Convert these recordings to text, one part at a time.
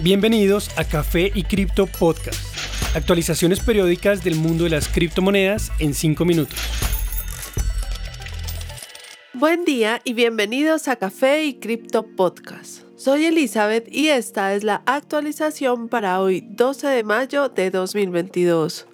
Bienvenidos a Café y Cripto Podcast. Actualizaciones periódicas del mundo de las criptomonedas en 5 minutos. Buen día y bienvenidos a Café y Cripto Podcast. Soy Elizabeth y esta es la actualización para hoy 12 de mayo de 2022.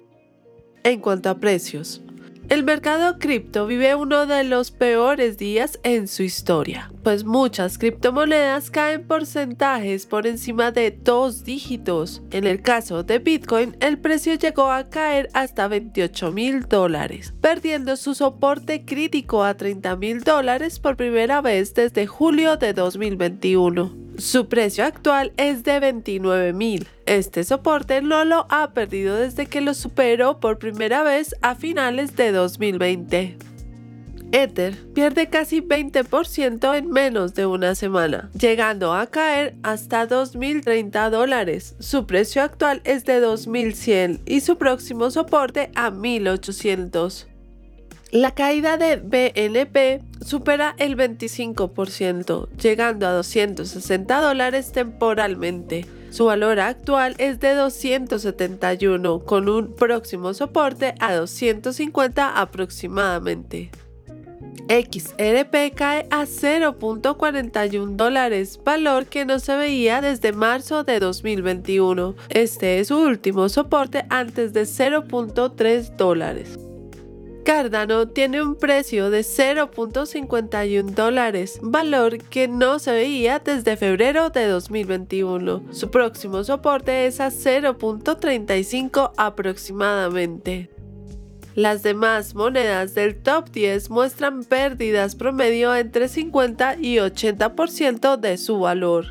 En cuanto a precios, el mercado cripto vive uno de los peores días en su historia, pues muchas criptomonedas caen porcentajes por encima de dos dígitos. En el caso de Bitcoin, el precio llegó a caer hasta 28 mil dólares, perdiendo su soporte crítico a 30 mil dólares por primera vez desde julio de 2021. Su precio actual es de 29 mil. Este soporte no lo ha perdido desde que lo superó por primera vez a finales de 2020. Ether pierde casi 20% en menos de una semana, llegando a caer hasta 2.030 dólares. Su precio actual es de 2.100 y su próximo soporte a 1.800. La caída de BNP supera el 25%, llegando a 260 dólares temporalmente. Su valor actual es de 271, con un próximo soporte a 250 aproximadamente. XRP cae a 0.41 dólares, valor que no se veía desde marzo de 2021. Este es su último soporte antes de 0.3 dólares. Cardano tiene un precio de 0.51 dólares, valor que no se veía desde febrero de 2021. Su próximo soporte es a 0.35 aproximadamente. Las demás monedas del top 10 muestran pérdidas promedio entre 50 y 80% de su valor.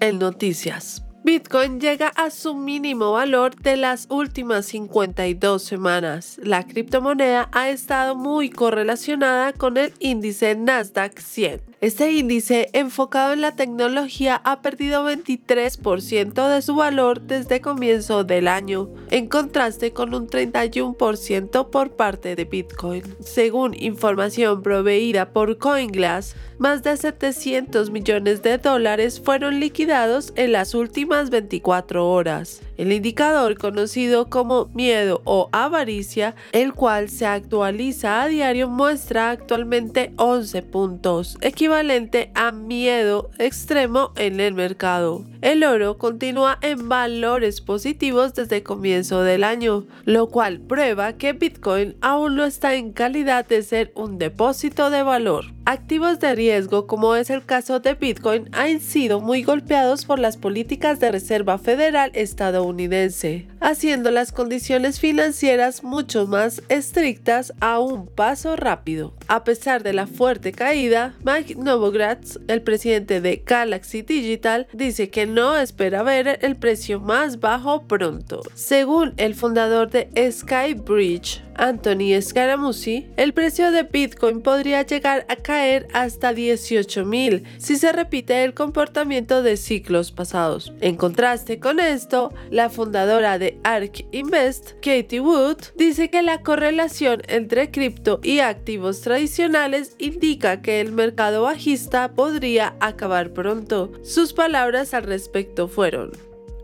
En noticias. Bitcoin llega a su mínimo valor de las últimas 52 semanas. La criptomoneda ha estado muy correlacionada con el índice Nasdaq 100 este índice, enfocado en la tecnología, ha perdido 23% de su valor desde comienzo del año, en contraste con un 31% por parte de Bitcoin. Según información proveída por CoinGlass, más de 700 millones de dólares fueron liquidados en las últimas 24 horas. El indicador conocido como miedo o avaricia, el cual se actualiza a diario, muestra actualmente 11 puntos, equivalente a miedo extremo en el mercado. El oro continúa en valores positivos desde comienzo del año, lo cual prueba que Bitcoin aún no está en calidad de ser un depósito de valor. Activos de riesgo, como es el caso de Bitcoin, han sido muy golpeados por las políticas de Reserva Federal estadounidense, haciendo las condiciones financieras mucho más estrictas a un paso rápido. A pesar de la fuerte caída, Mike Novogratz, el presidente de Galaxy Digital, dice que no espera ver el precio más bajo pronto. Según el fundador de Skybridge, Anthony Scaramucci, el precio de Bitcoin podría llegar a caer hasta 18.000 si se repite el comportamiento de ciclos pasados. En contraste con esto, la fundadora de ARK Invest, Katie Wood, dice que la correlación entre cripto y activos tradicionales indica que el mercado bajista podría acabar pronto. Sus palabras al respecto fueron,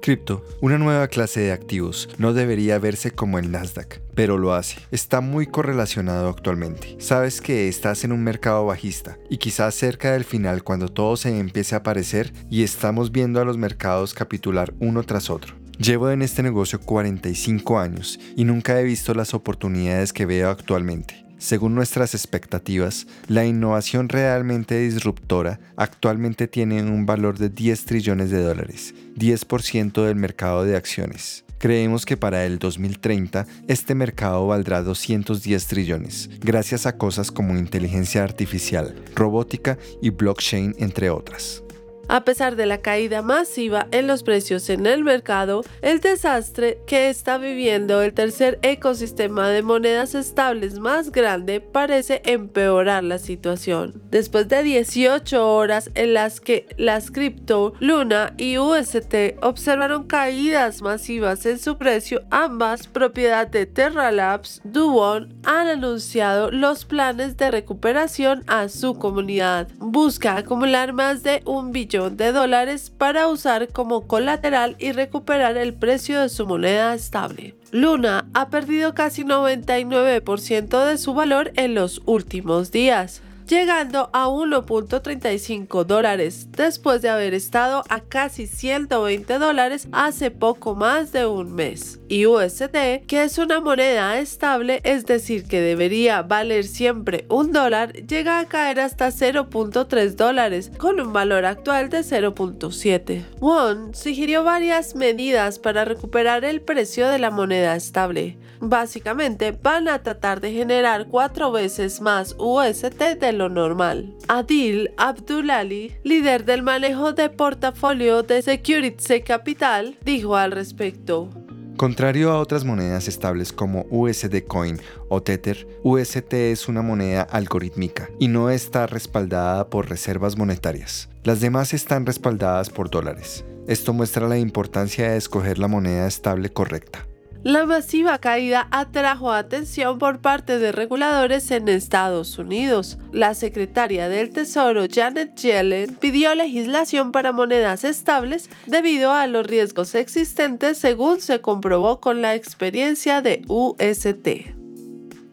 Cripto, una nueva clase de activos, no debería verse como el Nasdaq, pero lo hace. Está muy correlacionado actualmente. Sabes que estás en un mercado bajista y quizás cerca del final cuando todo se empiece a aparecer y estamos viendo a los mercados capitular uno tras otro. Llevo en este negocio 45 años y nunca he visto las oportunidades que veo actualmente. Según nuestras expectativas, la innovación realmente disruptora actualmente tiene un valor de 10 trillones de dólares, 10% del mercado de acciones. Creemos que para el 2030 este mercado valdrá 210 trillones, gracias a cosas como inteligencia artificial, robótica y blockchain, entre otras. A pesar de la caída masiva en los precios en el mercado, el desastre que está viviendo el tercer ecosistema de monedas estables más grande parece empeorar la situación. Después de 18 horas en las que las cripto Luna y UST observaron caídas masivas en su precio, ambas propiedad de Terra Labs, Duon han anunciado los planes de recuperación a su comunidad. Busca acumular más de un billón de dólares para usar como colateral y recuperar el precio de su moneda estable. Luna ha perdido casi 99% de su valor en los últimos días llegando a 1.35 dólares después de haber estado a casi 120 dólares hace poco más de un mes. Y USD, que es una moneda estable, es decir, que debería valer siempre un dólar, llega a caer hasta 0.3 dólares, con un valor actual de 0.7. Won sugirió varias medidas para recuperar el precio de la moneda estable. Básicamente, van a tratar de generar cuatro veces más USD de lo normal. Adil Abdulali, líder del manejo de portafolio de Security Capital, dijo al respecto. Contrario a otras monedas estables como USD Coin o Tether, UST es una moneda algorítmica y no está respaldada por reservas monetarias. Las demás están respaldadas por dólares. Esto muestra la importancia de escoger la moneda estable correcta. La masiva caída atrajo atención por parte de reguladores en Estados Unidos. La secretaria del Tesoro Janet Yellen pidió legislación para monedas estables debido a los riesgos existentes según se comprobó con la experiencia de UST.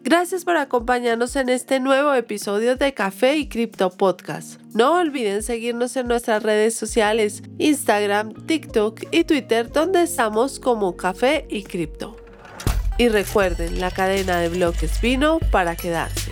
Gracias por acompañarnos en este nuevo episodio de Café y Cripto Podcast. No olviden seguirnos en nuestras redes sociales, Instagram, TikTok y Twitter, donde estamos como Café y Cripto. Y recuerden, la cadena de bloques vino para quedarse.